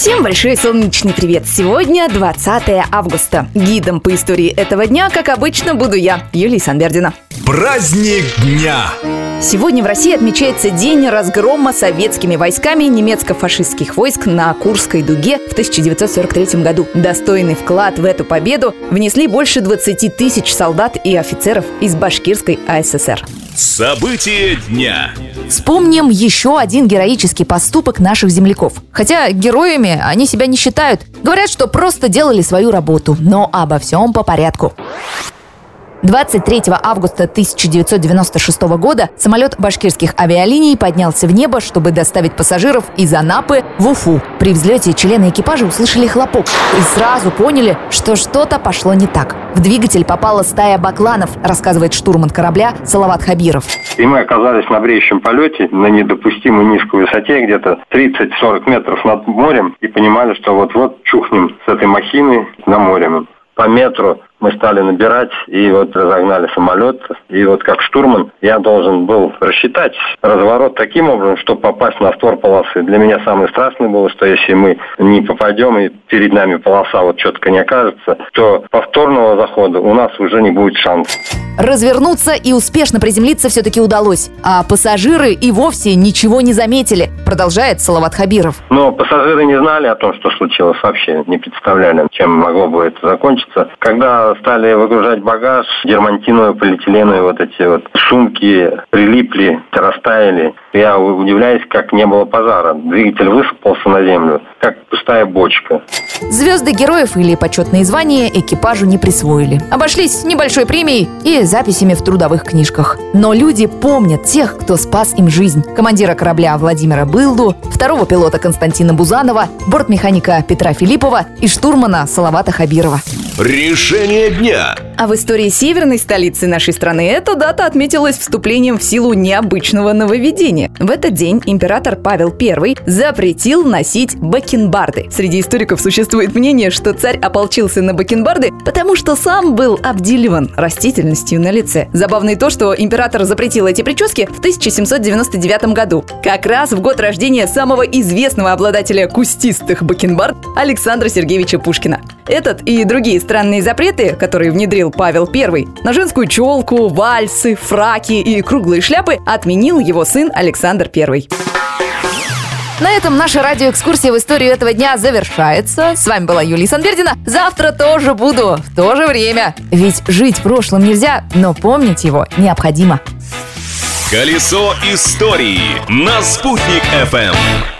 Всем большой солнечный привет! Сегодня 20 августа. Гидом по истории этого дня, как обычно, буду я, Юлия Санбердина. Праздник дня! Сегодня в России отмечается день разгрома советскими войсками немецко-фашистских войск на Курской дуге в 1943 году. Достойный вклад в эту победу внесли больше 20 тысяч солдат и офицеров из Башкирской АССР. События дня. Вспомним еще один героический поступок наших земляков. Хотя героями они себя не считают. Говорят, что просто делали свою работу. Но обо всем по порядку. 23 августа 1996 года самолет башкирских авиалиний поднялся в небо, чтобы доставить пассажиров из Анапы в Уфу. При взлете члены экипажа услышали хлопок и сразу поняли, что что-то пошло не так. В двигатель попала стая бакланов, рассказывает штурман корабля Салават Хабиров. И мы оказались на бреющем полете на недопустимо низкой высоте, где-то 30-40 метров над морем, и понимали, что вот-вот чухнем с этой махины на море. По метру мы стали набирать и вот разогнали самолет. И вот как штурман я должен был рассчитать разворот таким образом, чтобы попасть на створ полосы. Для меня самое страшное было, что если мы не попадем и перед нами полоса вот четко не окажется, то повторного захода у нас уже не будет шансов. Развернуться и успешно приземлиться все-таки удалось, а пассажиры и вовсе ничего не заметили, продолжает Салават Хабиров. Но пассажиры не знали о том, что случилось вообще, не представляли, чем могло бы это закончиться. Когда стали выгружать багаж, дермантиновые, полиэтиленовые вот эти вот сумки прилипли, растаяли. Я удивляюсь, как не было пожара. Двигатель высыпался на землю, как пустая бочка. Звезды героев или почетные звания экипажу не присвоили. Обошлись небольшой премией и записями в трудовых книжках. Но люди помнят тех, кто спас им жизнь. Командира корабля Владимира Былду, второго пилота Константина Бузанова, бортмеханика Петра Филиппова и штурмана Салавата Хабирова. Решение дня. А в истории северной столицы нашей страны эта дата отметилась вступлением в силу необычного нововведения. В этот день император Павел I запретил носить бакенбарды. Среди историков существует мнение, что царь ополчился на бакенбарды, потому что сам был обделиван растительностью на лице. Забавно и то, что император запретил эти прически в 1799 году, как раз в год рождения самого известного обладателя кустистых бакенбард Александра Сергеевича Пушкина. Этот и другие странные запреты, которые внедрил Павел I, на женскую челку, вальсы, фраки и круглые шляпы отменил его сын Александр I. На этом наша радиоэкскурсия в историю этого дня завершается. С вами была Юлия Санбердина. Завтра тоже буду в то же время. Ведь жить прошлым нельзя, но помнить его необходимо. Колесо истории на «Спутник FM.